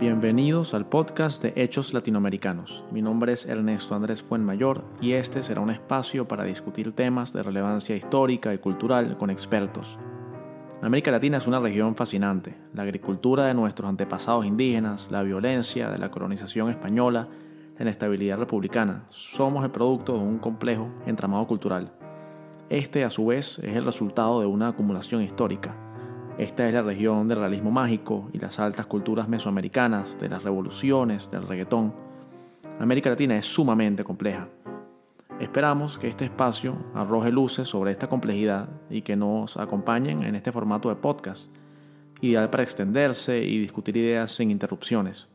Bienvenidos al podcast de Hechos Latinoamericanos. Mi nombre es Ernesto Andrés Fuenmayor y este será un espacio para discutir temas de relevancia histórica y cultural con expertos. América Latina es una región fascinante. La agricultura de nuestros antepasados indígenas, la violencia de la colonización española, la inestabilidad republicana. Somos el producto de un complejo entramado cultural. Este, a su vez, es el resultado de una acumulación histórica esta es la región del realismo mágico y las altas culturas mesoamericanas, de las revoluciones, del reggaetón. América Latina es sumamente compleja. Esperamos que este espacio arroje luces sobre esta complejidad y que nos acompañen en este formato de podcast, ideal para extenderse y discutir ideas sin interrupciones.